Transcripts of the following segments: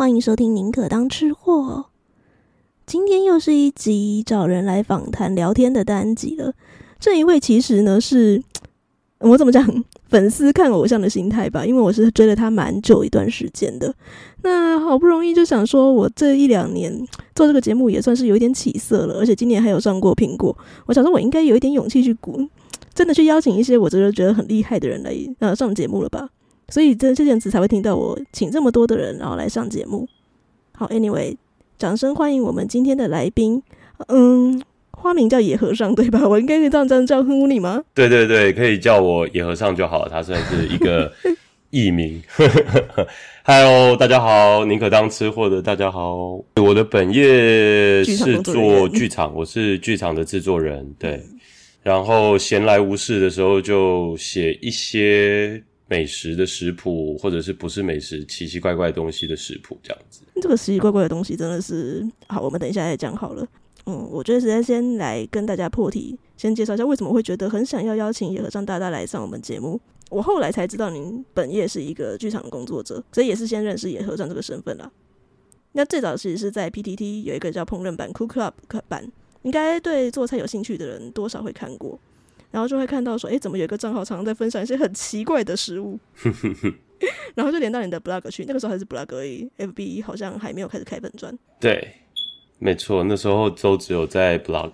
欢迎收听《宁可当吃货》。今天又是一集找人来访谈聊天的单集了。这一位其实呢是，我怎么讲，粉丝看偶像的心态吧，因为我是追了他蛮久一段时间的。那好不容易就想说，我这一两年 做这个节目也算是有一点起色了，而且今年还有上过苹果。我想说，我应该有一点勇气去鼓，真的去邀请一些我真的觉得很厉害的人来呃上节目了吧。所以这这件事才会听到我请这么多的人，然后来上节目。好，Anyway，掌声欢迎我们今天的来宾。嗯，花名叫野和尚对吧？我应该可以这样这样叫呼你吗？对对对，可以叫我野和尚就好。他算是一个 艺名。Hello，大家好，宁可当吃货的大家好。我的本业是做剧场，我是剧场的制作人。对，然后闲来无事的时候就写一些。美食的食谱，或者是不是美食奇奇怪怪东西的食谱，这样子。这个奇奇怪怪的东西真的是好，我们等一下再讲好了。嗯，我觉得实在先来跟大家破题，先介绍一下为什么会觉得很想要邀请野和尚大大来上我们节目。我后来才知道您本业是一个剧场工作者，所以也是先认识野和尚这个身份啦。那最早其实是在 PTT 有一个叫烹饪版 Cook Club 版，应该对做菜有兴趣的人多少会看过。然后就会看到说，哎，怎么有一个账号常常在分享一些很奇怪的食物，然后就连到你的 blog 去。那个时候还是 blog 而已，FB 好像还没有开始开本专。对，没错，那时候都只有在 blog。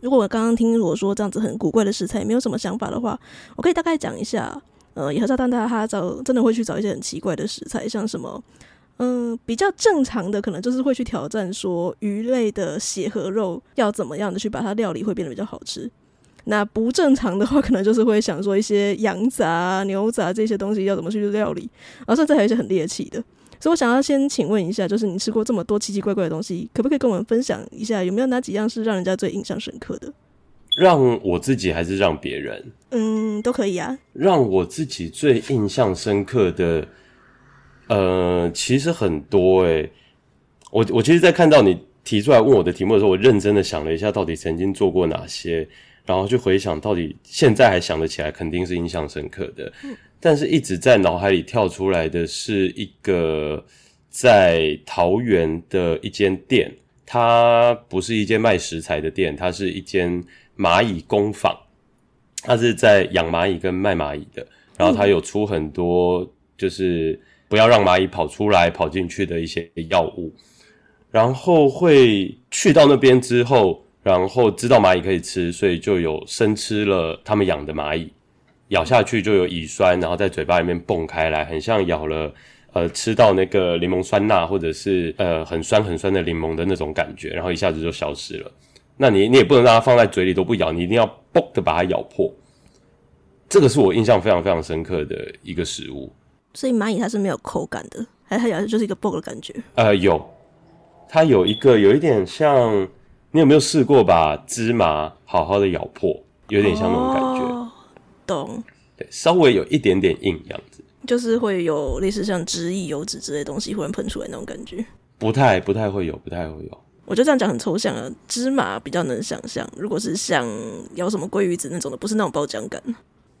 如果我刚刚听我说这样子很古怪的食材，没有什么想法的话，我可以大概讲一下。呃，野和尚大大他找真的会去找一些很奇怪的食材，像什么，嗯、呃，比较正常的可能就是会去挑战说鱼类的血和肉要怎么样的去把它料理会变得比较好吃。那不正常的话，可能就是会想说一些羊杂、牛杂这些东西要怎么去料理，然后甚至还有一些很猎奇的。所以我想要先请问一下，就是你吃过这么多奇奇怪怪的东西，可不可以跟我们分享一下，有没有哪几样是让人家最印象深刻的？让我自己还是让别人？嗯，都可以啊。让我自己最印象深刻的，呃，其实很多诶、我我其实，在看到你提出来问我的题目的时候，我认真的想了一下，到底曾经做过哪些。然后就回想到底现在还想得起来，肯定是印象深刻的。但是一直在脑海里跳出来的是一个在桃园的一间店，它不是一间卖食材的店，它是一间蚂蚁工坊，它是在养蚂蚁跟卖蚂蚁的。然后它有出很多就是不要让蚂蚁跑出来、跑进去的一些药物。然后会去到那边之后。然后知道蚂蚁可以吃，所以就有生吃了他们养的蚂蚁，咬下去就有乙酸，然后在嘴巴里面蹦开来，很像咬了呃吃到那个柠檬酸钠或者是呃很酸很酸的柠檬的那种感觉，然后一下子就消失了。那你你也不能让它放在嘴里都不咬，你一定要嘣的把它咬破。这个是我印象非常非常深刻的一个食物。所以蚂蚁它是没有口感的，还是它咬的就是一个嘣的感觉？呃，有，它有一个有一点像。你有没有试过把芝麻好好的咬破？有点像那种感觉。哦，懂。对，稍微有一点点硬样子，就是会有类似像汁液、油脂之类的东西忽然喷出来那种感觉。不太不太会有，不太会有。我觉得这样讲很抽象啊，芝麻比较能想象。如果是像咬什么鲑鱼子那种的，不是那种爆浆感。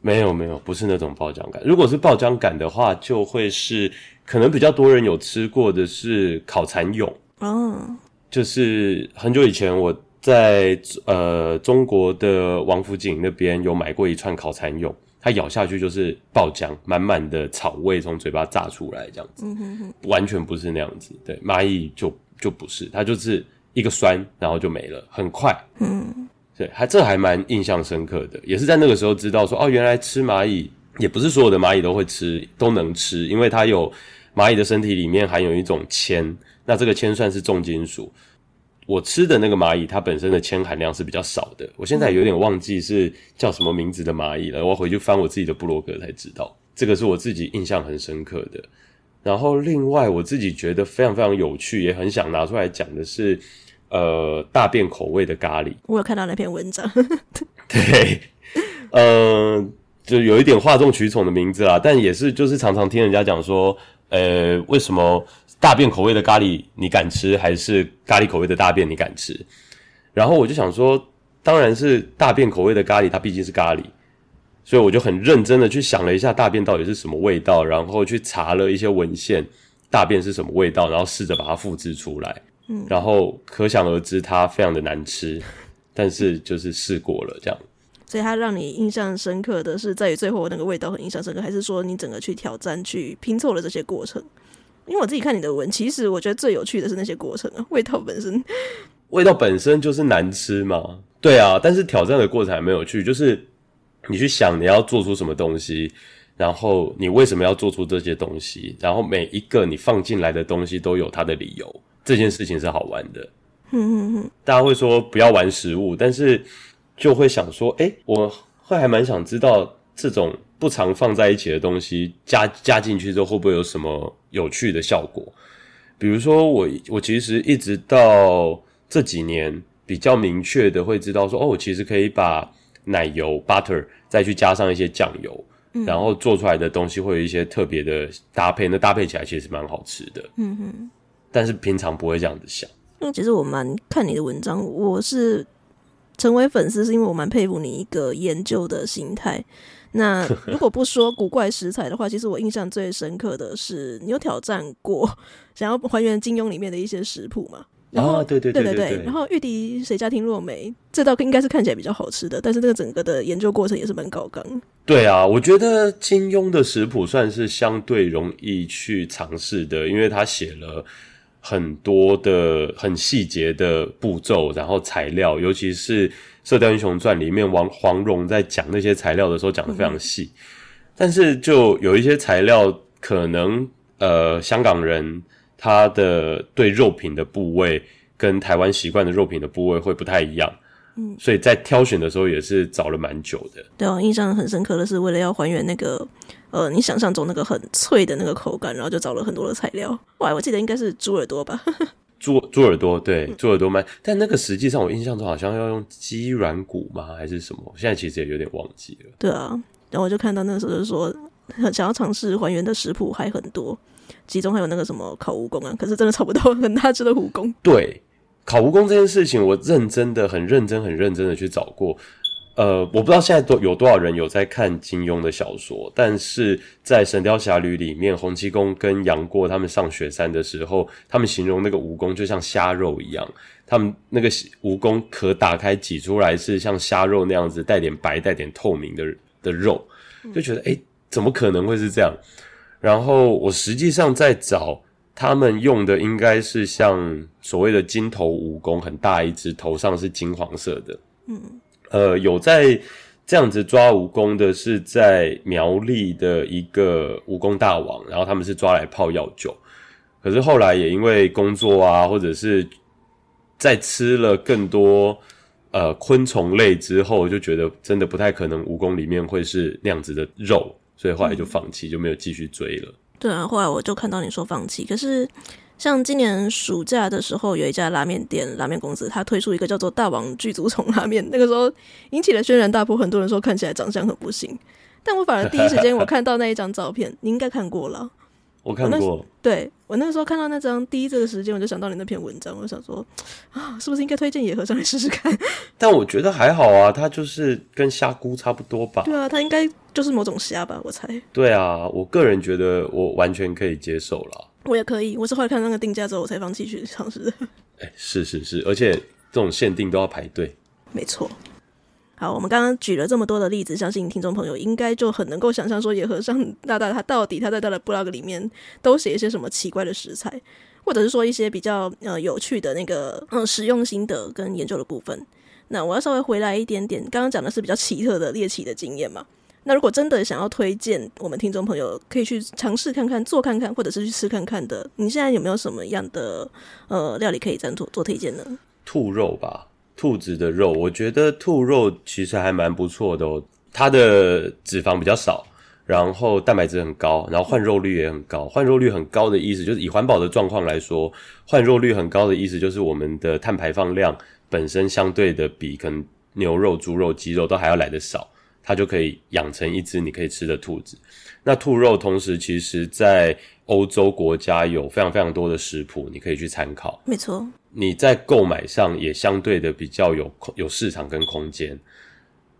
没有没有，不是那种爆浆感。如果是爆浆感的话，就会是可能比较多人有吃过的是烤蚕蛹。哦。就是很久以前，我在呃中国的王府井那边有买过一串烤蚕蛹，它咬下去就是爆浆，满满的草味从嘴巴炸出来，这样子，完全不是那样子。对，蚂蚁就就不是，它就是一个酸，然后就没了，很快。嗯，对，还这还蛮印象深刻的，也是在那个时候知道说，哦，原来吃蚂蚁也不是所有的蚂蚁都会吃，都能吃，因为它有蚂蚁的身体里面含有一种铅。那这个铅算是重金属，我吃的那个蚂蚁，它本身的铅含量是比较少的。我现在有点忘记是叫什么名字的蚂蚁了，我要回去翻我自己的部落格才知道。这个是我自己印象很深刻的。然后另外我自己觉得非常非常有趣，也很想拿出来讲的是，呃，大便口味的咖喱。我有看到那篇文章，对，呃，就有一点哗众取宠的名字啦，但也是就是常常听人家讲说，呃，为什么？大便口味的咖喱你敢吃，还是咖喱口味的大便你敢吃？然后我就想说，当然是大便口味的咖喱，它毕竟是咖喱，所以我就很认真的去想了一下大便到底是什么味道，然后去查了一些文献，大便是什么味道，然后试着把它复制出来。嗯，然后可想而知，它非常的难吃，但是就是试过了这样。所以它让你印象深刻的是在于最后那个味道很印象深刻，还是说你整个去挑战去拼凑了这些过程？因为我自己看你的文，其实我觉得最有趣的是那些过程啊，味道本身，味道本身就是难吃嘛。对啊，但是挑战的过程还没有趣，就是你去想你要做出什么东西，然后你为什么要做出这些东西，然后每一个你放进来的东西都有它的理由，这件事情是好玩的。嗯嗯嗯，大家会说不要玩食物，但是就会想说，诶，我会还蛮想知道这种不常放在一起的东西加加进去之后会不会有什么有趣的效果。比如说我我其实一直到这几年。比较明确的会知道说，哦，我其实可以把奶油 butter 再去加上一些酱油，嗯，然后做出来的东西会有一些特别的搭配，那搭配起来其实蛮好吃的。嗯哼，但是平常不会这样子想。因为其实我蛮看你的文章，我是成为粉丝，是因为我蛮佩服你一个研究的心态。那 如果不说古怪食材的话，其实我印象最深刻的是你有挑战过想要还原金庸里面的一些食谱吗？然后、啊、对对对对对，然后玉笛谁家听落梅，这道应该是看起来比较好吃的，但是这个整个的研究过程也是蛮高纲。对啊，我觉得金庸的食谱算是相对容易去尝试的，因为他写了很多的很细节的步骤，然后材料，尤其是《射雕英雄传》里面王黄蓉在讲那些材料的时候讲的非常细，嗯、但是就有一些材料可能呃香港人。他的对肉品的部位跟台湾习惯的肉品的部位会不太一样，嗯，所以在挑选的时候也是找了蛮久的。对啊，印象很深刻的是，为了要还原那个呃，你想象中那个很脆的那个口感，然后就找了很多的材料。哇，我记得应该是猪耳朵吧？猪猪耳朵，对，猪耳朵蛮，但那个实际上我印象中好像要用鸡软骨吗？还是什么？现在其实也有点忘记了。对啊，然后我就看到那个时候就说，想要尝试还原的食谱还很多。其中还有那个什么烤蜈蚣啊，可是真的找不到很大只的蜈蚣。对，烤蜈蚣这件事情，我认真的、很认真、很认真的去找过。呃，我不知道现在多有多少人有在看金庸的小说，但是在《神雕侠侣》里面，洪七公跟杨过他们上雪山的时候，他们形容那个蜈蚣就像虾肉一样，他们那个蜈蚣壳打开挤出来是像虾肉那样子，带点白、带点透明的的肉，就觉得诶，怎么可能会是这样？然后我实际上在找他们用的，应该是像所谓的金头蜈蚣，很大一只，头上是金黄色的。嗯，呃，有在这样子抓蜈蚣的，是在苗栗的一个蜈蚣大王，然后他们是抓来泡药酒。可是后来也因为工作啊，或者是在吃了更多呃昆虫类之后，就觉得真的不太可能蜈蚣里面会是那样子的肉。所以后来就放弃，嗯，就没有继续追了。对啊，后来我就看到你说放弃。可是像今年暑假的时候，有一家拉面店、拉面公司，它推出一个叫做“大王剧组虫”拉面，那个时候引起了轩然大波。很多人说看起来长相很不行，但我反而第一时间我看到那一张照片，你应该看过了。我看过，我对我那个时候看到那张第一这个时间，我就想到你那篇文章，我就想说啊，是不是应该推荐野和尚来试试看？但我觉得还好啊，它就是跟虾菇差不多吧。对啊，它应该就是某种虾吧，我猜。对啊，我个人觉得我完全可以接受了。我也可以，我是后来看那个定价之后，我才放弃去尝试的。哎、欸，是是是，而且这种限定都要排队。没错。好，我们刚刚举了这么多的例子，相信听众朋友应该就很能够想象说，野和尚 大大他到底他在他的 blog 里面都写一些什么奇怪的食材，或者是说一些比较呃有趣的那个嗯使用心得跟研究的部分。那我要稍微回来一点点，刚刚讲的是比较奇特的猎奇的经验嘛。那如果真的想要推荐我们听众朋友可以去尝试看看做看看，或者是去吃看看的，你现在有没有什么样的呃料理可以这样做做推荐呢？兔肉吧。兔子的肉，我觉得兔肉其实还蛮不错的哦。它的脂肪比较少，然后蛋白质很高，然后换肉率也很高。换肉率很高的意思就是以环保的状况来说，换肉率很高的意思就是我们的碳排放量本身相对的比可能牛肉、猪肉、鸡肉都还要来得少，它就可以养成一只你可以吃的兔子。那兔肉同时其实在欧洲国家有非常非常多的食谱，你可以去参考。没错。你在购买上也相对的比较有有市场跟空间，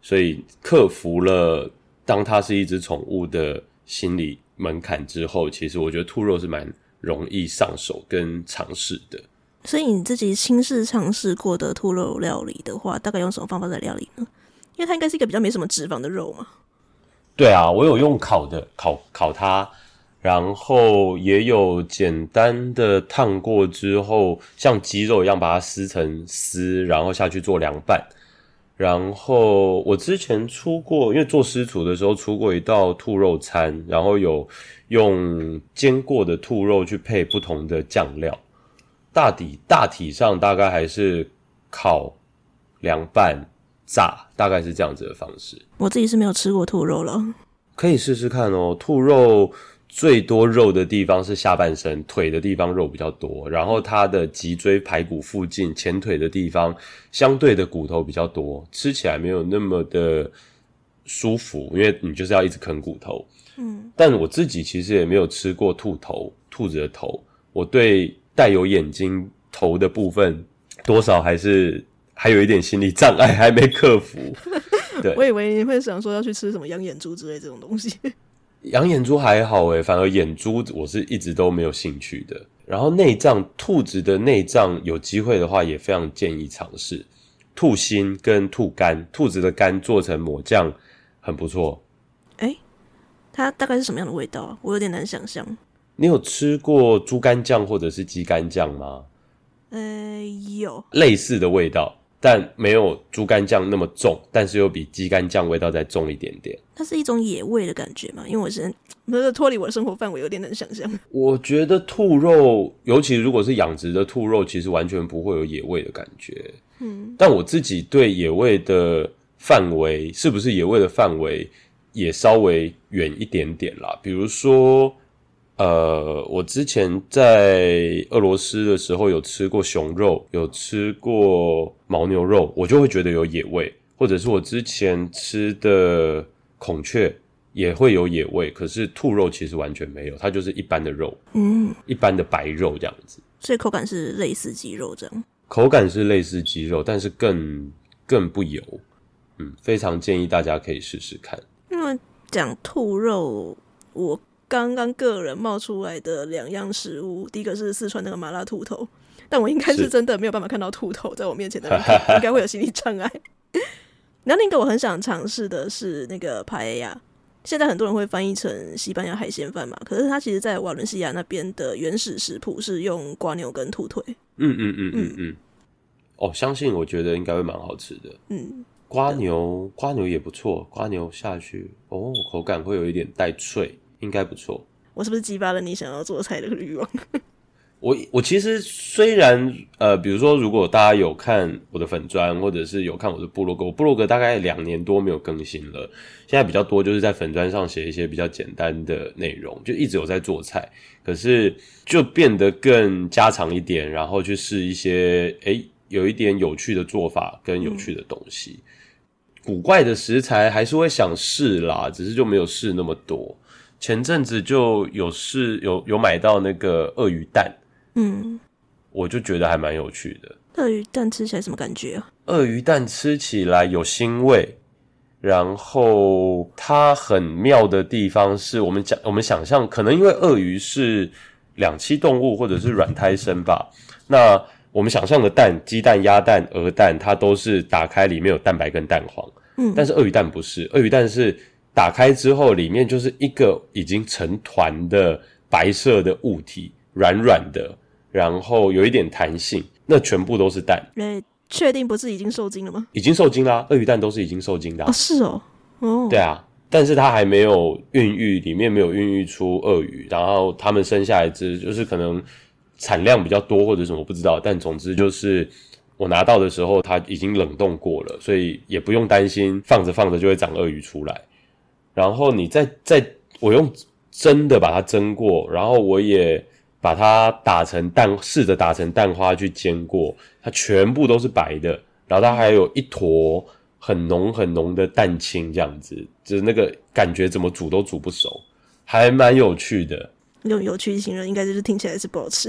所以克服了当它是一只宠物的心理门槛之后，其实我觉得兔肉是蛮容易上手跟尝试的。所以你自己亲自尝试过的兔肉料理的话，大概用什么方法在料理呢？因为它应该是一个比较没什么脂肪的肉嘛。对啊，我有用烤的，烤烤它，然后也有简单的烫过之后，像鸡肉一样把它撕成丝，然后下去做凉拌。然后我之前出过，因为做师厨的时候出过一道兔肉餐，然后有用煎过的兔肉去配不同的酱料。大体大体上大概还是烤、凉拌、炸，大概是这样子的方式。我自己是没有吃过兔肉了，可以试试看哦。兔肉。最多肉的地方是下半身，腿的地方肉比较多，然后它的脊椎排骨附近前腿的地方相对的骨头比较多，吃起来没有那么的舒服，因为你就是要一直啃骨头。嗯，但我自己其实也没有吃过兔头，兔子的头，我对带有眼睛头的部分多少还是还有一点心理障碍，还没克服。对，我以为你会想说要去吃什么养眼珠之类这种东西。养眼珠还好诶，反而眼珠我是一直都没有兴趣的。然后内脏，兔子的内脏有机会的话，也非常建议尝试兔心跟兔肝。兔子的肝做成抹酱很不错。诶，它大概是什么样的味道啊？我有点难想象。你有吃过猪肝酱或者是鸡肝酱吗？呃，有类似的味道。但没有猪肝酱那么重，但是又比鸡肝酱味道再重一点点。它是一种野味的感觉嘛？因为我是不 是脱离我的生活范围，有点难想象。我觉得兔肉，尤其如果是养殖的兔肉，其实完全不会有野味的感觉。嗯，但我自己对野味的范围，是不是野味的范围，也稍微远一点点啦。比如说。呃，我之前在俄罗斯的时候有吃过熊肉，有吃过牦牛肉，我就会觉得有野味，或者是我之前吃的孔雀也会有野味，可是兔肉其实完全没有，它就是一般的肉，嗯，一般的白肉这样子，所以口感是类似鸡肉这样，口感是类似鸡肉，但是更更不油，嗯，非常建议大家可以试试看。那么讲兔肉，我。刚刚个人冒出来的两样食物，第一个是四川那个麻辣兔头，但我应该是真的没有办法看到兔头在我面前的，应该会有心理障碍。然后另一个我很想尝试的是那个帕耶亚，现在很多人会翻译成西班牙海鲜饭嘛，可是它其实在瓦伦西亚那边的原始食谱是用瓜牛跟兔腿。嗯嗯嗯嗯嗯。哦，相信我觉得应该会蛮好吃的。嗯，瓜牛瓜牛也不错，瓜牛下去哦，口感会有一点带脆。应该不错。我是不是激发了你想要做菜的欲望？我我其实虽然呃，比如说，如果大家有看我的粉专，或者是有看我的部落格，我部落格大概两年多没有更新了。现在比较多就是在粉砖上写一些比较简单的内容，就一直有在做菜，可是就变得更加常一点，然后去试一些诶有一点有趣的做法跟有趣的东西。嗯、古怪的食材还是会想试啦，只是就没有试那么多。前阵子就有试有有买到那个鳄鱼蛋，嗯，我就觉得还蛮有趣的。鳄鱼蛋吃起来什么感觉啊？鳄鱼蛋吃起来有腥味，然后它很妙的地方是我们讲我们想象，可能因为鳄鱼是两栖动物或者是软胎生吧，那我们想象的蛋，鸡蛋、鸭蛋、鹅蛋，它都是打开里面有蛋白跟蛋黄，嗯，但是鳄鱼蛋不是，鳄鱼蛋是。打开之后，里面就是一个已经成团的白色的物体，软软的，然后有一点弹性。那全部都是蛋。诶，确定不是已经受精了吗？已经受精啦，鳄鱼蛋都是已经受精的。哦，是哦，哦，对啊，但是它还没有孕育，里面没有孕育出鳄鱼，然后它们生下来只就是可能产量比较多或者什么不知道，但总之就是我拿到的时候它已经冷冻过了，所以也不用担心放着放着就会长鳄鱼出来。然后你再再，我用蒸的把它蒸过，然后我也把它打成蛋，试着打成蛋花去煎过，它全部都是白的，然后它还有一坨很浓很浓的蛋清，这样子，就是那个感觉怎么煮都煮不熟，还蛮有趣的。用有趣形容，应该就是听起来是不好吃。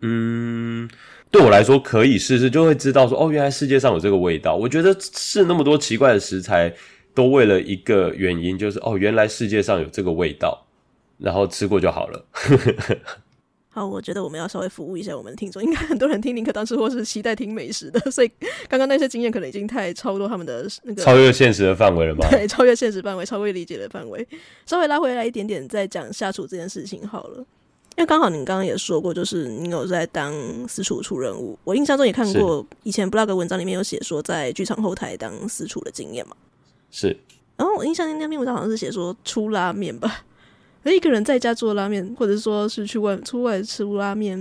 嗯，对我来说可以试试，就会知道说，哦，原来世界上有这个味道。我觉得试那么多奇怪的食材。都为了一个原因，就是哦，原来世界上有这个味道，然后吃过就好了。好，我觉得我们要稍微服务一下我们的听众，应该很多人听宁可当吃货是期待听美食的，所以刚刚那些经验可能已经太超过他们的那个超越现实的范围了吗？对，超越现实范围，超越理解的范围，稍微拉回来一点点，再讲下厨这件事情好了。因为刚好你刚刚也说过，就是你有在当私厨出任务，我印象中也看过以前 blog 文章里面有写说在剧场后台当私厨的经验嘛。是。然后我印象中那篇文章好像是写说出拉面吧。一个人在家做拉面，或者说是去外出外吃拉面，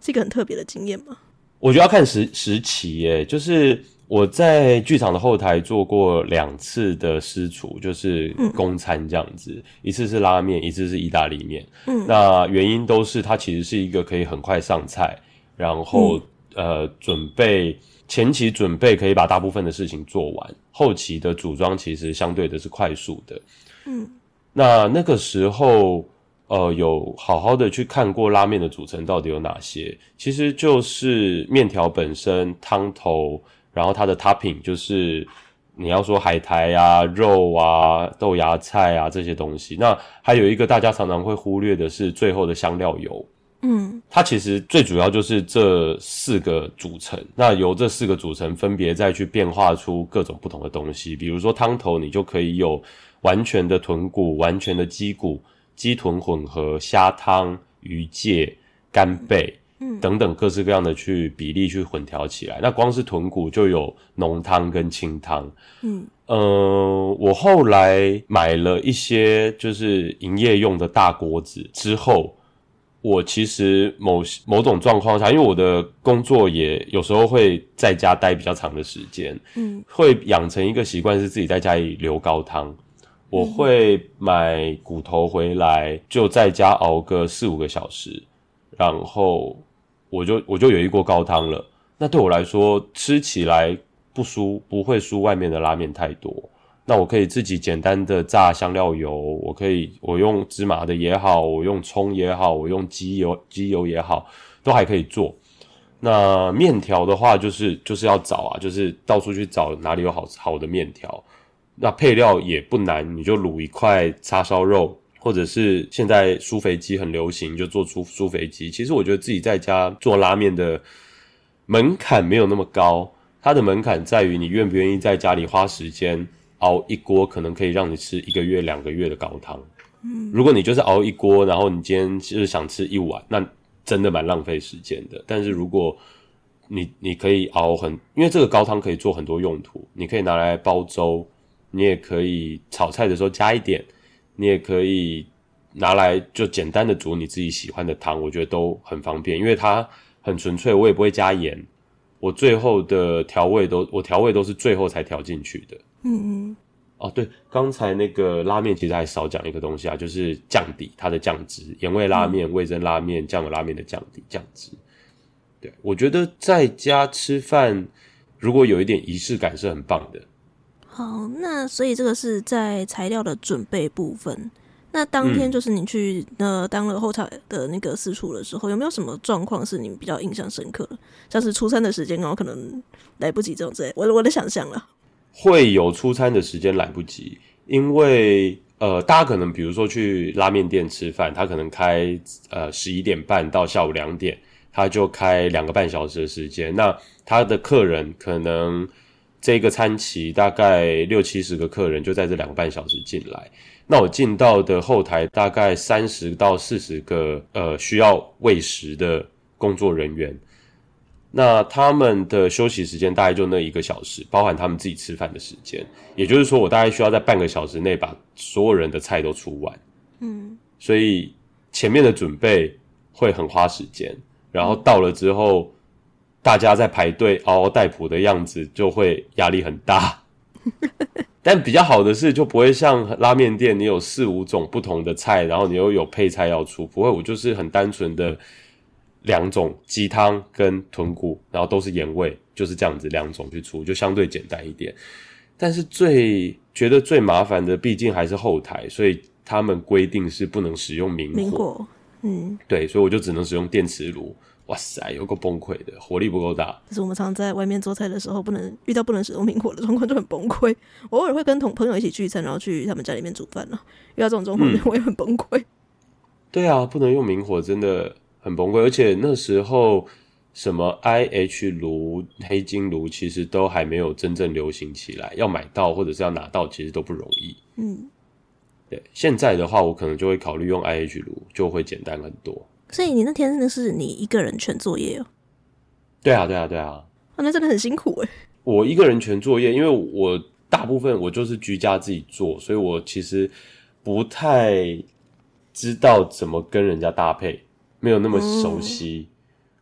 是一个很特别的经验吗？我觉得要看时时期耶，就是我在剧场的后台做过两次的私厨，就是公餐这样子，嗯、一次是拉面，一次是意大利面。嗯，那原因都是它其实是一个可以很快上菜，然后、嗯、呃准备前期准备可以把大部分的事情做完，后期的组装其实相对的是快速的。嗯。那那个时候，呃，有好好的去看过拉面的组成到底有哪些，其实就是面条本身、汤头，然后它的 topping 就是你要说海苔啊、肉啊、豆芽菜啊这些东西。那还有一个大家常常会忽略的是最后的香料油，嗯，它其实最主要就是这四个组成。那由这四个组成分别再去变化出各种不同的东西，比如说汤头，你就可以有。完全的豚骨、完全的鸡骨、鸡豚混合、虾汤、鱼介、干贝，嗯，等等各式各样的去比例去混调起来。那光是豚骨就有浓汤跟清汤，嗯，呃，我后来买了一些就是营业用的大锅子之后，我其实某某种状况下，因为我的工作也有时候会在家待比较长的时间，嗯，会养成一个习惯是自己在家里留高汤。我会买骨头回来，就在家熬个四五个小时，然后我就我就有一锅高汤了。那对我来说，吃起来不输，不会输外面的拉面太多。那我可以自己简单的炸香料油，我可以我用芝麻的也好，我用葱也好，我用鸡油鸡油也好，都还可以做。那面条的话，就是就是要找啊，就是到处去找哪里有好好的面条。那配料也不难，你就卤一块叉烧肉，或者是现在酥肥鸡很流行，就做出酥肥鸡。其实我觉得自己在家做拉面的门槛没有那么高，它的门槛在于你愿不愿意在家里花时间熬一锅，可能可以让你吃一个月、两个月的高汤。嗯，如果你就是熬一锅，然后你今天就是想吃一碗，那真的蛮浪费时间的。但是如果你你可以熬很，因为这个高汤可以做很多用途，你可以拿来煲粥。你也可以炒菜的时候加一点，你也可以拿来就简单的煮你自己喜欢的汤，我觉得都很方便，因为它很纯粹，我也不会加盐，我最后的调味都我调味都是最后才调进去的。嗯嗯。哦，对，刚才那个拉面其实还少讲一个东西啊，就是酱底，它的酱汁，盐味拉面、味增拉面、酱油拉面的酱底酱汁。对，我觉得在家吃饭如果有一点仪式感是很棒的。好，那所以这个是在材料的准备部分。那当天就是你去、嗯、呃当了后台的那个私厨的时候，有没有什么状况是你比较印象深刻的？像是出餐的时间，然后可能来不及这种之类。我我的想象了，会有出餐的时间来不及，因为呃大家可能比如说去拉面店吃饭，他可能开呃十一点半到下午两点，他就开两个半小时的时间。那他的客人可能。这个餐期大概六七十个客人就在这两个半小时进来，那我进到的后台大概三十到四十个呃需要喂食的工作人员，那他们的休息时间大概就那一个小时，包含他们自己吃饭的时间，也就是说我大概需要在半个小时内把所有人的菜都出完，嗯，所以前面的准备会很花时间，然后到了之后。大家在排队嗷嗷待哺的样子，就会压力很大。但比较好的是，就不会像拉面店，你有四五种不同的菜，然后你又有配菜要出，不会。我就是很单纯的两种鸡汤跟豚骨，然后都是盐味，就是这样子两种去出，就相对简单一点。但是最觉得最麻烦的，毕竟还是后台，所以他们规定是不能使用明火。明火，嗯，对，所以我就只能使用电磁炉。哇塞，有够崩溃的，火力不够大。就是我们常常在外面做菜的时候，不能遇到不能使用明火的状况，就很崩溃。我偶尔会跟同朋友一起聚餐，然后去他们家里面煮饭了。遇到这种状况，我也很崩溃。对啊，不能用明火真的很崩溃。而且那时候什么 IH 炉、黑金炉，其实都还没有真正流行起来，要买到或者是要拿到，其实都不容易。嗯，对。现在的话，我可能就会考虑用 IH 炉，就会简单很多。所以你那天真的是你一个人全作业哦？对啊，对啊，对啊。啊，那真的很辛苦哎。我一个人全作业，因为我大部分我就是居家自己做，所以我其实不太知道怎么跟人家搭配，没有那么熟悉。嗯。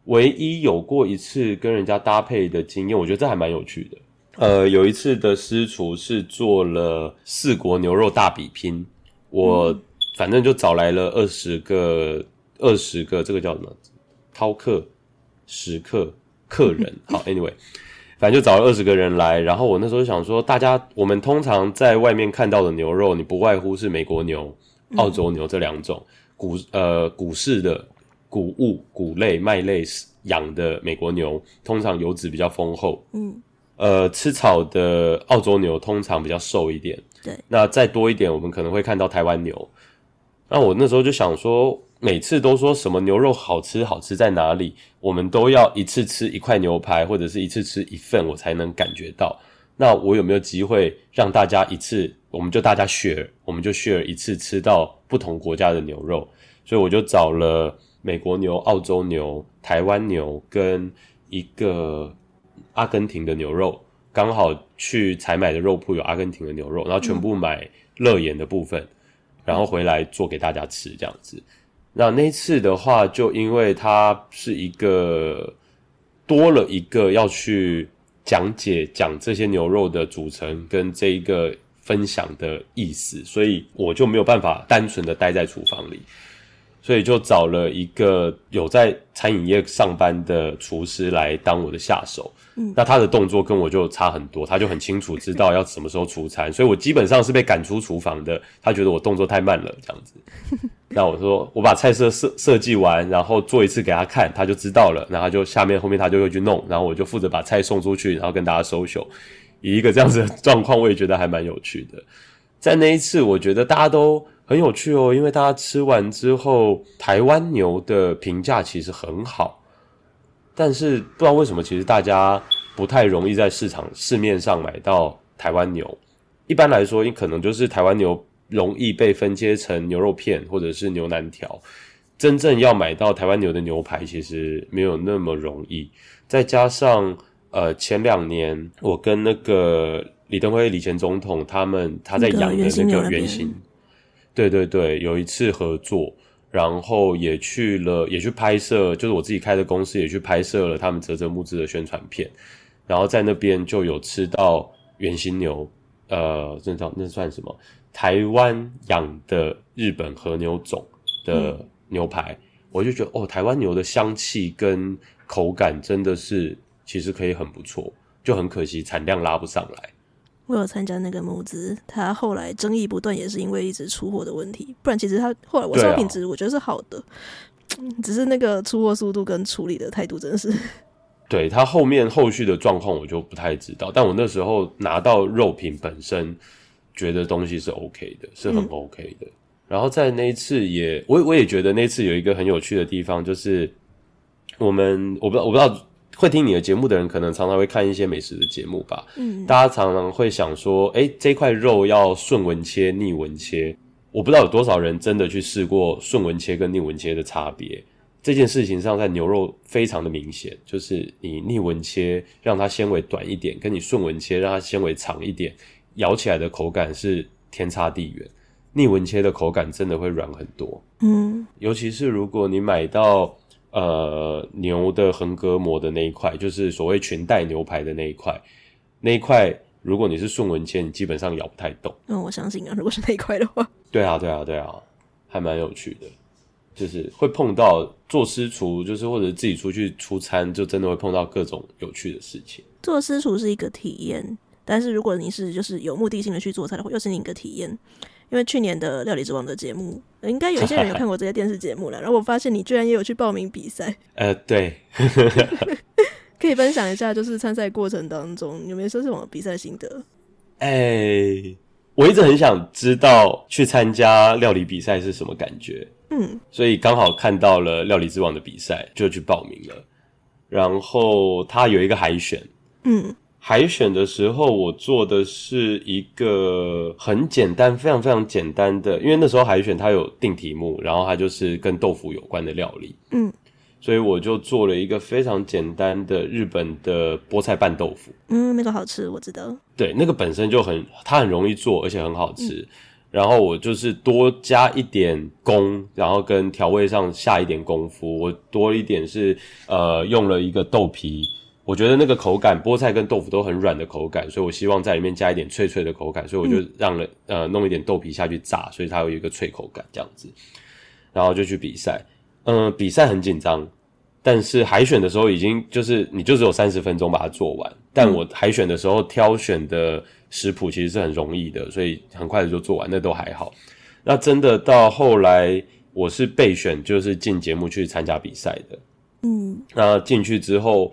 唯一有过一次跟人家搭配的经验，我觉得这还蛮有趣的。呃，有一次的私厨是做了四国牛肉大比拼，我反正就找来了二十个。二十个，这个叫什么？饕客、食客、客人。好，anyway，反正就找了二十个人来。然后我那时候想说，大家我们通常在外面看到的牛肉，你不外乎是美国牛、澳洲牛这两种，股呃股市的谷物、谷类、麦类养的美国牛，通常油脂比较丰厚。嗯。呃，吃草的澳洲牛通常比较瘦一点。对。那再多一点，我们可能会看到台湾牛。那我那时候就想说。每次都说什么牛肉好吃，好吃在哪里？我们都要一次吃一块牛排，或者是一次吃一份，我才能感觉到。那我有没有机会让大家一次，我们就大家 share，我们就 share 一次吃到不同国家的牛肉？所以我就找了美国牛、澳洲牛、台湾牛跟一个阿根廷的牛肉，刚好去采买的肉铺有阿根廷的牛肉，然后全部买肋眼的部分，然后回来做给大家吃，这样子。那那次的话，就因为它是一个多了一个要去讲解讲这些牛肉的组成跟这一个分享的意思，所以我就没有办法单纯的待在厨房里。所以就找了一个有在餐饮业上班的厨师来当我的下手。嗯，那他的动作跟我就差很多，他就很清楚知道要什么时候出餐，所以我基本上是被赶出厨房的。他觉得我动作太慢了，这样子。那我说我把菜色设设计完，然后做一次给他看，他就知道了。然后他就下面后面他就会去弄，然后我就负责把菜送出去，然后跟大家 social。以一个这样子的状况，我也觉得还蛮有趣的。在那一次，我觉得大家都。很有趣哦，因为大家吃完之后，台湾牛的评价其实很好，但是不知道为什么，其实大家不太容易在市场市面上买到台湾牛。一般来说，你可能就是台湾牛容易被分切成牛肉片或者是牛腩条，真正要买到台湾牛的牛排，其实没有那么容易。再加上呃，前两年我跟那个李登辉李前总统他们他在养的那个原型。对对对，有一次合作，然后也去了，也去拍摄，就是我自己开的公司也去拍摄了他们泽泽木制的宣传片，然后在那边就有吃到原心牛，呃，这叫那算什么？台湾养的日本和牛种的牛排，嗯、我就觉得哦，台湾牛的香气跟口感真的是其实可以很不错，就很可惜产量拉不上来。我有参加那个募资，他后来争议不断，也是因为一直出货的问题。不然其实他后来我收品质我觉得是好的，啊、只是那个出货速度跟处理的态度真的是。对，他后面后续的状况我就不太知道，但我那时候拿到肉品本身，觉得东西是 OK 的，是很 OK 的。嗯、然后在那一次也，我我也觉得那次有一个很有趣的地方，就是我们我不知道我不知道。会听你的节目的人，可能常常会看一些美食的节目吧。嗯，大家常常会想说，诶，这块肉要顺纹切、逆纹切。我不知道有多少人真的去试过顺纹切跟逆纹切的差别。这件事情上，在牛肉非常的明显，就是你逆纹切让它纤维短一点，跟你顺纹切让它纤维长一点，咬起来的口感是天差地远。逆纹切的口感真的会软很多。嗯，尤其是如果你买到。呃，牛的横膈膜的那一块，就是所谓裙带牛排的那一块，那一块如果你是顺纹切，你基本上咬不太动。嗯，我相信啊，如果是那一块的话。对啊，对啊，对啊，还蛮有趣的，就是会碰到做私厨，就是或者自己出去出餐，就真的会碰到各种有趣的事情。做私厨是一个体验，但是如果你是就是有目的性的去做菜的话，又是另一个体验。因为去年的料理之王的节目，应该有一些人有 看过这些电视节目了。然后我发现你居然也有去报名比赛。呃，对，可以分享一下，就是参赛过程当中有没有说什么比赛心得？哎、欸，我一直很想知道去参加料理比赛是什么感觉。嗯，所以刚好看到了料理之王的比赛，就去报名了。然后他有一个海选，嗯。海选的时候，我做的是一个很简单、非常非常简单的，因为那时候海选它有定题目，然后它就是跟豆腐有关的料理，嗯，所以我就做了一个非常简单的日本的菠菜拌豆腐，嗯，那个好吃，我知道，对，那个本身就很，它很容易做，而且很好吃，嗯，然后我就是多加一点功，然后跟调味上下一点功夫，我多一点是呃用了一个豆皮。我觉得那个口感，菠菜跟豆腐都很软的口感，所以我希望在里面加一点脆脆的口感，所以我就让了、嗯、呃弄一点豆皮下去炸，所以它有一个脆口感这样子，然后就去比赛。嗯、呃，比赛很紧张，但是海选的时候已经就是你就只有三十分钟把它做完，但我海选的时候挑选的食谱其实是很容易的，所以很快的就做完，那都还好。那真的到后来我是备选，就是进节目去参加比赛的。嗯，那进去之后。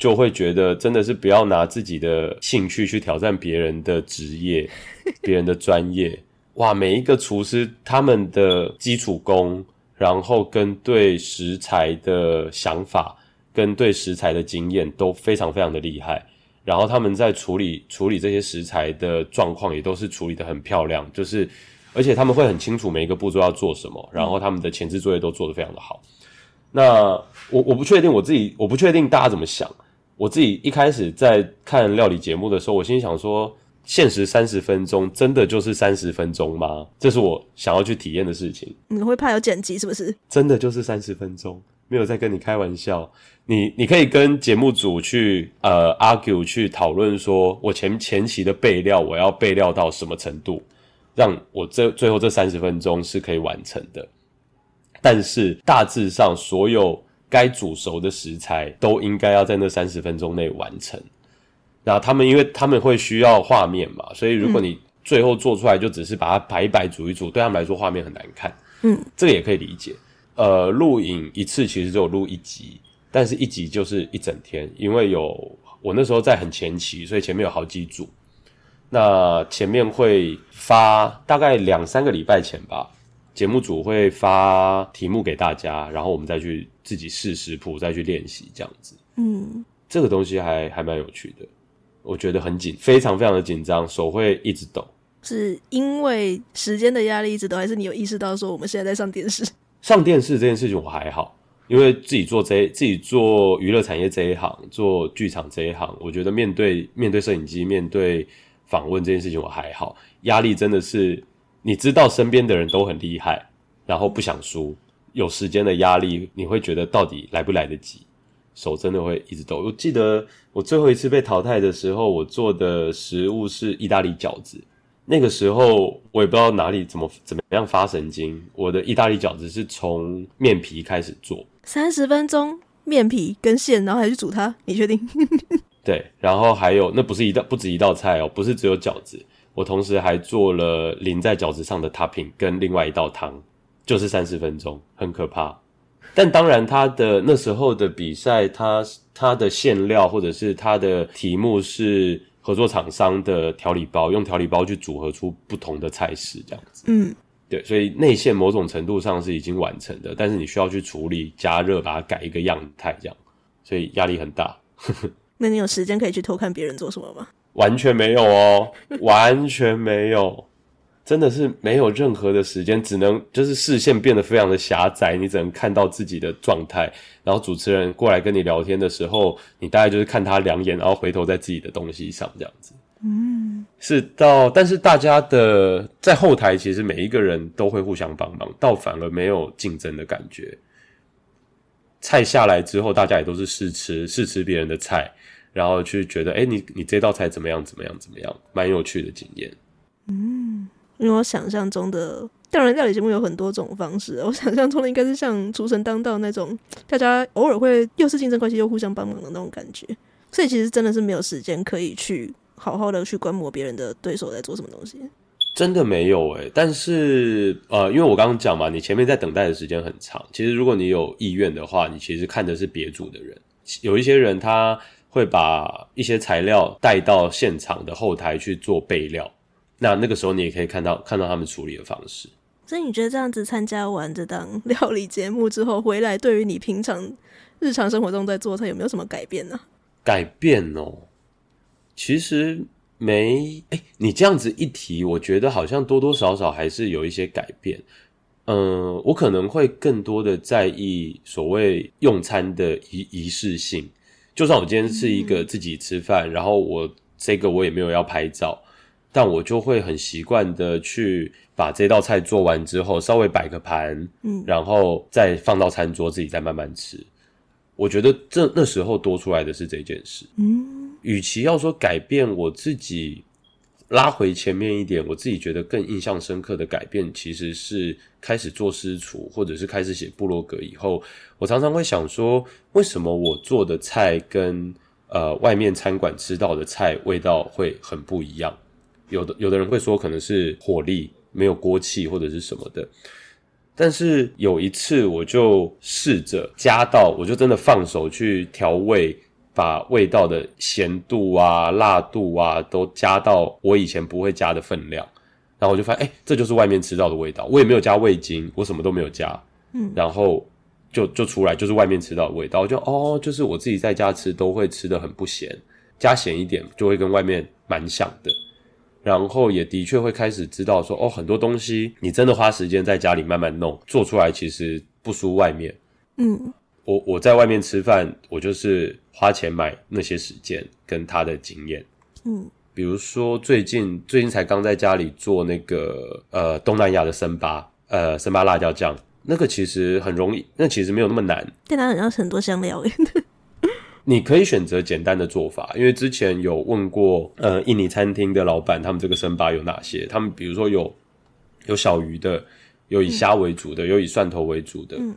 就会觉得真的是不要拿自己的兴趣去挑战别人的职业、别人的专业。哇，每一个厨师他们的基础功，然后跟对食材的想法，跟对食材的经验都非常非常的厉害。然后他们在处理处理这些食材的状况也都是处理的很漂亮，就是而且他们会很清楚每一个步骤要做什么，然后他们的前置作业都做得非常的好。那我我不确定我自己，我不确定大家怎么想。我自己一开始在看料理节目的时候，我心里想说，限时三十分钟真的就是三十分钟吗？这是我想要去体验的事情。你会怕有剪辑是不是？真的就是三十分钟，没有在跟你开玩笑。你你可以跟节目组去呃 argue 去讨论，说我前前期的备料我要备料到什么程度，让我这最后这三十分钟是可以完成的。但是大致上所有。该煮熟的食材都应该要在那三十分钟内完成。然后他们，因为他们会需要画面嘛，所以如果你最后做出来就只是把它摆一摆、煮一煮，对他们来说画面很难看。嗯，这个也可以理解。呃，录影一次其实只有录一集，但是一集就是一整天，因为有我那时候在很前期，所以前面有好几组。那前面会发大概两三个礼拜前吧。节目组会发题目给大家，然后我们再去自己试食谱，再去练习这样子。嗯，这个东西还还蛮有趣的，我觉得很紧，非常非常的紧张，手会一直抖。是因为时间的压力一直抖，还是你有意识到说我们现在在上电视？上电视这件事情我还好，因为自己做这自己做娱乐产业这一行，做剧场这一行，我觉得面对面对摄影机、面对访问这件事情我还好，压力真的是。你知道身边的人都很厉害，然后不想输，有时间的压力，你会觉得到底来不来得及？手真的会一直抖。我记得我最后一次被淘汰的时候，我做的食物是意大利饺子。那个时候我也不知道哪里怎么怎么样发神经，我的意大利饺子是从面皮开始做，三十分钟面皮跟馅，然后还去煮它，你确定？对，然后还有那不是一道，不止一道菜哦，不是只有饺子。我同时还做了淋在饺子上的 topping 跟另外一道汤，就是三十分钟，很可怕。但当然，他的那时候的比赛，他他的馅料或者是他的题目是合作厂商的调理包，用调理包去组合出不同的菜式，这样子。嗯，对，所以内馅某种程度上是已经完成的，但是你需要去处理加热，把它改一个样态，这样，所以压力很大。那你有时间可以去偷看别人做什么吗？完全没有哦，完全没有，真的是没有任何的时间，只能就是视线变得非常的狭窄，你只能看到自己的状态。然后主持人过来跟你聊天的时候，你大概就是看他两眼，然后回头在自己的东西上这样子。嗯，是到，但是大家的在后台其实每一个人都会互相帮忙，倒反而没有竞争的感觉。菜下来之后，大家也都是试吃，试吃别人的菜。然后去觉得，哎，你你这道菜怎么样？怎么样？怎么样？蛮有趣的经验。嗯，因为我想象中的，当然料理节目有很多种方式。我想象中的应该是像厨神当道那种，大家偶尔会又是竞争关系又互相帮忙的那种感觉。所以其实真的是没有时间可以去好好的去观摩别人的对手在做什么东西。真的没有哎，但是呃，因为我刚刚讲嘛，你前面在等待的时间很长。其实如果你有意愿的话，你其实看的是别组的人。有一些人他。会把一些材料带到现场的后台去做备料，那那个时候你也可以看到看到他们处理的方式。所以你觉得这样子参加完这档料理节目之后回来，对于你平常日常生活中在做菜有没有什么改变呢？改变哦，其实没。哎，你这样子一提，我觉得好像多多少少还是有一些改变。嗯，我可能会更多的在意所谓用餐的仪仪式性。就算我今天是一个自己吃饭，嗯、然后我这个我也没有要拍照。但我就会很习惯的去把这道菜做完之后，稍微摆个盘，嗯，然后再放到餐桌自己再慢慢吃。我觉得这那时候多出来的是这件事，嗯，与其要说改变，我自己拉回前面一点，我自己觉得更印象深刻的改变，其实是开始做私厨，或者是开始写部落格以后，我常常会想说，为什么我做的菜跟呃外面餐馆吃到的菜味道会很不一样？有的有的人会说可能是火力没有锅气或者是什么的，但是有一次我就试着加到，我就真的放手去调味，把味道的咸度啊、辣度啊都加到我以前不会加的分量，然后我就发现，哎，这就是外面吃到的味道。我也没有加味精，我什么都没有加，嗯，然后就就出来就是外面吃到的味道，我就哦，就是我自己在家吃都会吃得很不咸，加咸一点就会跟外面蛮像的。然后也的确会开始知道说，哦，很多东西你真的花时间在家里慢慢弄，做出来其实不输外面。嗯，我我在外面吃饭，我就是花钱买那些时间跟他的经验。嗯，比如说最近最近才刚在家里做那个呃东南亚的生巴呃生巴辣椒酱，那个其实很容易，那其实没有那么难。但它好像很多香料 你可以选择简单的做法，因为之前有问过，呃，印尼餐厅的老板，他们这个生巴有哪些？他们比如说有有小鱼的，有以虾为主的，有以蒜头为主的。嗯。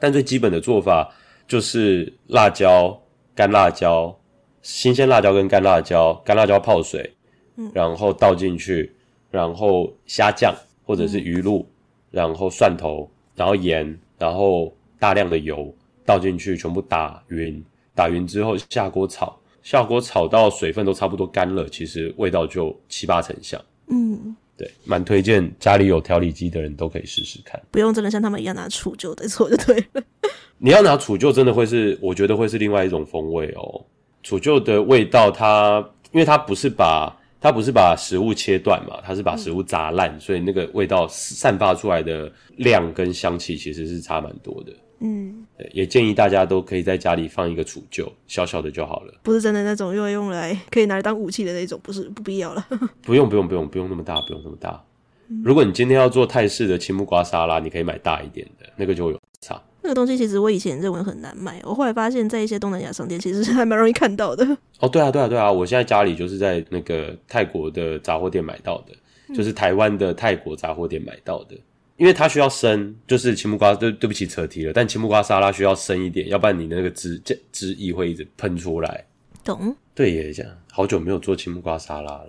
但最基本的做法就是辣椒、干辣椒、新鲜辣椒跟干辣椒，干辣椒泡水，嗯，然后倒进去，然后虾酱或者是鱼露，然后蒜头，然后盐，然后大量的油倒进去，全部打匀。打匀之后下锅炒，下锅炒到水分都差不多干了，其实味道就七八成像。嗯，对，蛮推荐家里有调理机的人都可以试试看。不用真的像他们一样拿杵臼的，错就对了。你要拿杵臼，真的会是，我觉得会是另外一种风味哦。杵臼的味道它，它因为它不是把它不是把食物切断嘛，它是把食物砸烂，嗯，所以那个味道散发出来的量跟香气其实是差蛮多的。嗯，也建议大家都可以在家里放一个杵臼，小小的就好了。不是真的那种，用用来可以拿来当武器的那种，不是不必要了。不用不用不用不用那么大，不用那么大。嗯、如果你今天要做泰式的青木瓜沙拉，你可以买大一点的，那个就会有差。那个东西其实我以前认为很难买，我后来发现，在一些东南亚商店其实是还蛮容易看到的。哦，对啊对啊对啊，我现在家里就是在那个泰国的杂货店买到的，嗯、就是台湾的泰国杂货店买到的。因为它需要生，就是青木瓜，对对不起扯题了。但青木瓜沙拉需要生一点，要不然你那个汁汁液会一直喷出来。懂？对耶，这样好久没有做青木瓜沙拉了。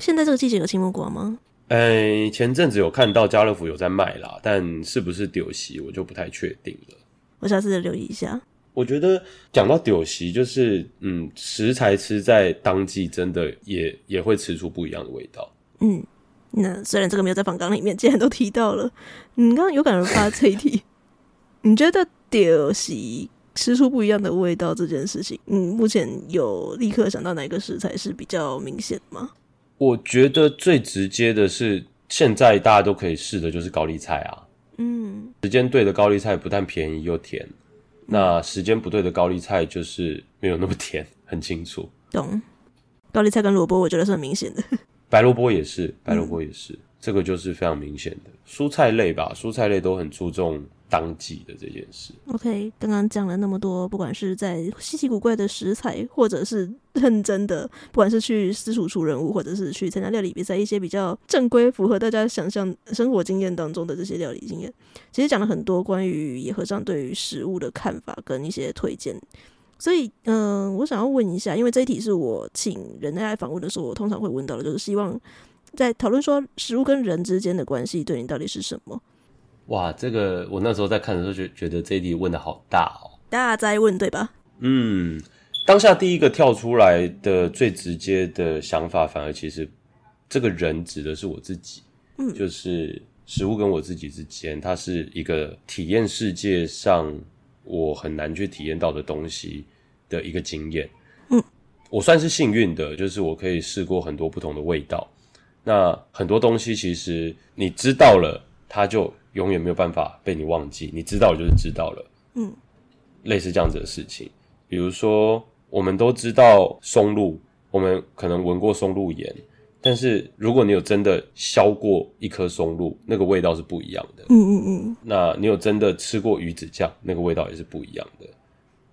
现在这个季节有青木瓜吗？哎、欸，前阵子有看到家乐福有在卖啦，但是不是丢席我就不太确定了。我下次再留意一下。我觉得讲到丢席，就是嗯，食材吃在当季，真的也也会吃出不一样的味道。嗯。那虽然这个没有在访纲里面，既然都提到了，你刚刚有感而发这一题，你觉得丢席吃出不一样的味道这件事情，嗯，目前有立刻想到哪个食材是比较明显吗？我觉得最直接的是现在大家都可以试的就是高丽菜啊，嗯，时间对的高丽菜不但便宜又甜，那时间不对的高丽菜就是没有那么甜，很清楚。懂，高丽菜跟萝卜，我觉得是很明显的。白萝卜也是，白萝卜也是，嗯，这个就是非常明显的蔬菜类吧，蔬菜类都很注重当季的这件事。OK，刚刚讲了那么多，不管是在稀奇古怪的食材，或者是认真的，不管是去私厨出任务，或者是去参加料理比赛，一些比较正规、符合大家想象生活经验当中的这些料理经验，其实讲了很多关于野和尚对于食物的看法跟一些推荐。所以，嗯、我想要问一下，因为这一题是我请人类来访问的时候，我通常会问到的，就是希望在讨论说食物跟人之间的关系，对你到底是什么？哇，这个我那时候在看的时候，觉觉得这一题问的好大哦。大哉问，对吧？嗯，当下第一个跳出来的最直接的想法，反而其实这个人指的是我自己，嗯，就是食物跟我自己之间，它是一个体验世界上我很难去体验到的东西的一个经验。嗯，我算是幸运的，就是我可以试过很多不同的味道。那很多东西其实你知道了，它就永远没有办法被你忘记。你知道了就是知道了。嗯，类似这样子的事情，比如说我们都知道松露，我们可能闻过松露盐。但是如果你有真的削过一颗松露，那个味道是不一样的。嗯嗯嗯。那你有真的吃过鱼子酱，那个味道也是不一样的。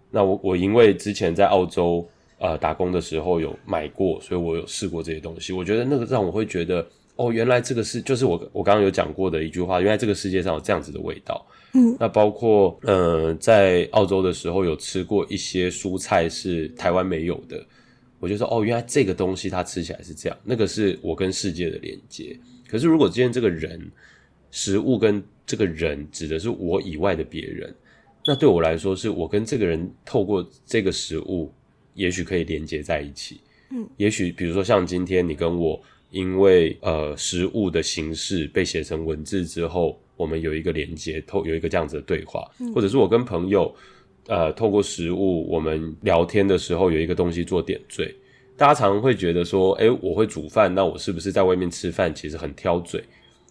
那我我因为之前在澳洲呃打工的时候有买过，所以我有试过这些东西。我觉得那个让我会觉得，哦，原来这个是就是我我刚刚有讲过的一句话，原来这个世界上有这样子的味道。嗯。那包括呃在澳洲的时候有吃过一些蔬菜是台湾没有的。我就说哦，原来这个东西它吃起来是这样，那个是我跟世界的连接。可是如果今天这个人，食物跟这个人指的是我以外的别人，那对我来说是我跟这个人透过这个食物，也许可以连接在一起。嗯，也许比如说像今天你跟我，因为呃食物的形式被写成文字之后，我们有一个连接，透有一个这样子的对话，嗯，或者是我跟朋友。呃，透过食物，我们聊天的时候有一个东西做点缀。大家常常会觉得说，诶，我会煮饭，那我是不是在外面吃饭其实很挑嘴？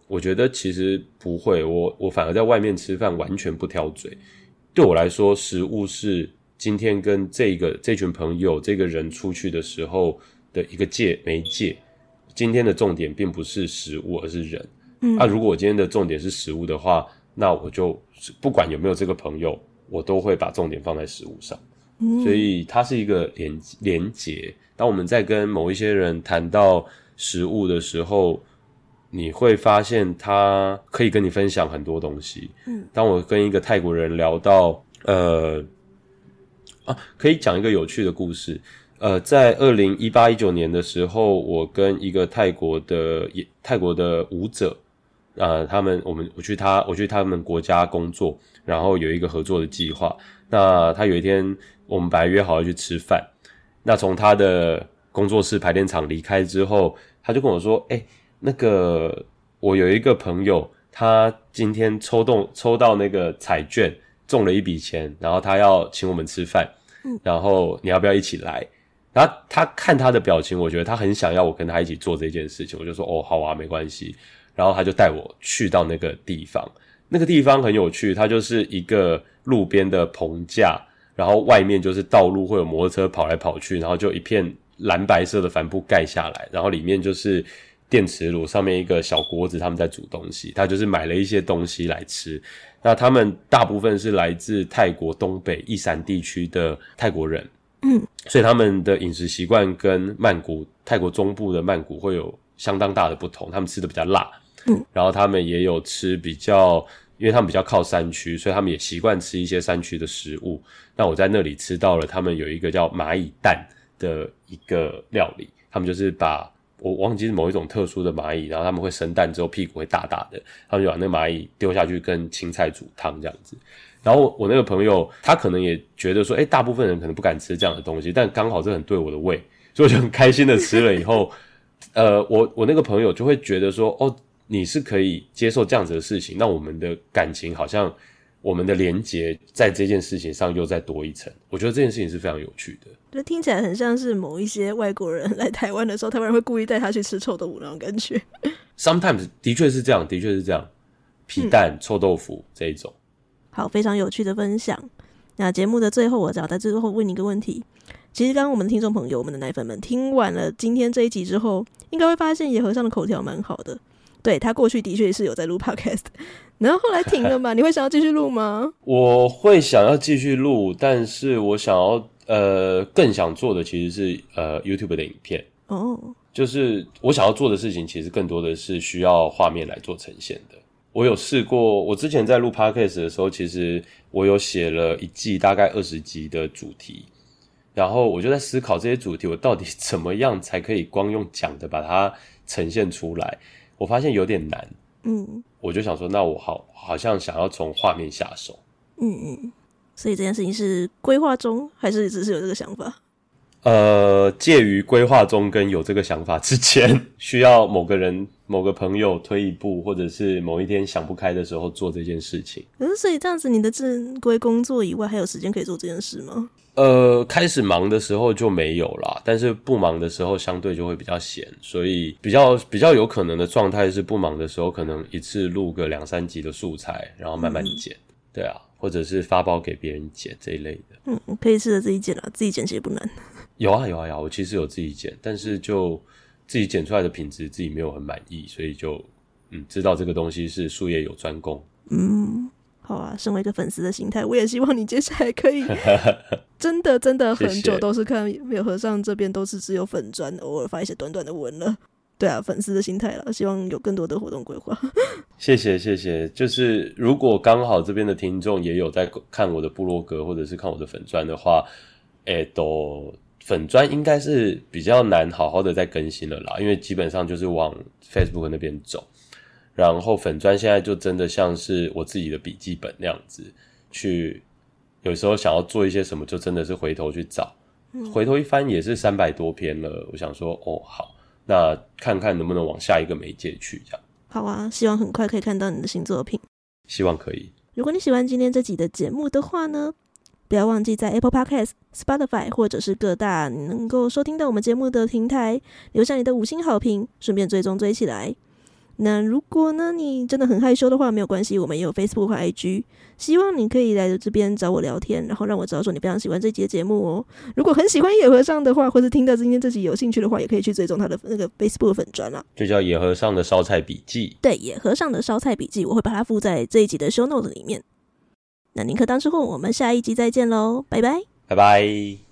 我觉得其实不会，我我反而在外面吃饭完全不挑嘴。对我来说，食物是今天跟这个这群朋友这个人出去的时候的一个介媒介。今天的重点并不是食物，而是人。嗯，那、啊、如果我今天的重点是食物的话，那我就不管有没有这个朋友。我都会把重点放在食物上，嗯，所以它是一个连连结。当我们在跟某一些人谈到食物的时候，你会发现他可以跟你分享很多东西。嗯，当我跟一个泰国人聊到，呃，啊，可以讲一个有趣的故事。呃，在二零一八一九年的时候，我跟一个泰国的泰国的舞者。呃，他们我们我去他我去他们国家工作，然后有一个合作的计划。那他有一天，我们本来约好要去吃饭。那从他的工作室排练场离开之后，他就跟我说：“哎，那个我有一个朋友，他今天抽动抽到那个彩券，中了一笔钱，然后他要请我们吃饭。嗯，然后你要不要一起来？”然后他看他的表情，我觉得他很想要我跟他一起做这件事情。我就说：“哦，好啊，没关系。”然后他就带我去到那个地方，那个地方很有趣，它就是一个路边的棚架，然后外面就是道路，会有摩托车跑来跑去，然后就一片蓝白色的帆布盖下来，然后里面就是电磁炉，上面一个小锅子，他们在煮东西。他就是买了一些东西来吃。那他们大部分是来自泰国东北一山地区的泰国人，嗯，所以他们的饮食习惯跟曼谷泰国中部的曼谷会有相当大的不同，他们吃的比较辣。嗯，然后他们也有吃比较，因为他们比较靠山区，所以他们也习惯吃一些山区的食物。那我在那里吃到了他们有一个叫蚂蚁蛋的一个料理，他们就是把我忘记是某一种特殊的蚂蚁，然后他们会生蛋之后屁股会大大的，他们就把那蚂蚁丢下去跟青菜煮汤这样子。然后我那个朋友他可能也觉得说，哎，大部分人可能不敢吃这样的东西，但刚好这很对我的胃，所以我就很开心的吃了以后，呃，我我那个朋友就会觉得说，哦。你是可以接受这样子的事情，那我们的感情好像我们的连结在这件事情上又再多一层。我觉得这件事情是非常有趣的。就听起来很像是某一些外国人来台湾的时候，台湾人会故意带他去吃臭豆腐那种感觉。Sometimes 的确是这样，的确是这样。皮蛋、嗯、臭豆腐这一种，好，非常有趣的分享。那节目的最后，我只要在最后问你一个问题。其实刚刚我们的听众朋友、我们的奶粉们听完了今天这一集之后，应该会发现野和尚的口条蛮好的。对，他过去的确是有在录 podcast，然后后来停了嘛？你会想要继续录吗？我会想要继续录，但是我想要呃更想做的其实是呃 YouTube 的影片哦，oh. 就是我想要做的事情其实更多的是需要画面来做呈现的。我有试过，我之前在录 podcast 的时候，其实我有写了一季大概二十集的主题，然后我就在思考这些主题我到底 怎么样才可以光用讲的把它呈现出来。我发现有点难，嗯，我就想说，那我好好像想要从画面下手，嗯嗯，所以这件事情是规划中，还是只是有这个想法？呃，介于规划中跟有这个想法之间，需要某个人、某个朋友推一步，或者是某一天想不开的时候做这件事情。可是，所以这样子，你的正规工作以外，还有时间可以做这件事吗？呃，开始忙的时候就没有啦，但是不忙的时候相对就会比较闲，所以比较比较有可能的状态是不忙的时候，可能一次录个两三集的素材，然后慢慢剪，嗯、对啊，或者是发包给别人剪这一类的。嗯，可以试着自己剪了，自己剪其实不难。有啊有啊有啊，我其实有自己剪，但是就自己剪出来的品质自己没有很满意，所以就嗯知道这个东西是术业有专攻。嗯，好啊，身为一个粉丝的心态，我也希望你接下来可以 真的真的很久都是看没有和尚这边都是只有粉砖，偶尔发一些短短的文了。对啊，粉丝的心态了，希望有更多的活动规划。谢谢谢谢，就是如果刚好这边的听众也有在看我的部落格或者是看我的粉砖的话，哎都。粉砖应该是比较难好好的再更新了啦，因为基本上就是往 Facebook 那边走，然后粉砖现在就真的像是我自己的笔记本那样子，去有时候想要做一些什么，就真的是回头去找，回头一翻也是三百多篇了。我想说，哦，好，那看看能不能往下一个媒介去，这样。好啊，希望很快可以看到你的新作品。希望可以。如果你喜欢今天这集的节目的话呢，不要忘记在 Apple Podcast、Spotify 或者是各大你能够收听到我们节目的平台留下你的五星好评，顺便追踪追起来。那如果呢，你真的很害羞的话，没有关系，我们也有 Facebook 和 IG。希望你可以来这边找我聊天，然后让我知道说你非常喜欢这集的节目哦。如果很喜欢野和尚的话，或者听到今天这集有兴趣的话，也可以去追踪他的那个 Facebook 粉专啦，就叫野和尚的烧菜笔记。对，野和尚的烧菜笔记，我会把它附在这一集的 Show Notes 里面。那宁可当吃货，我们下一集再见喽，拜拜，拜拜。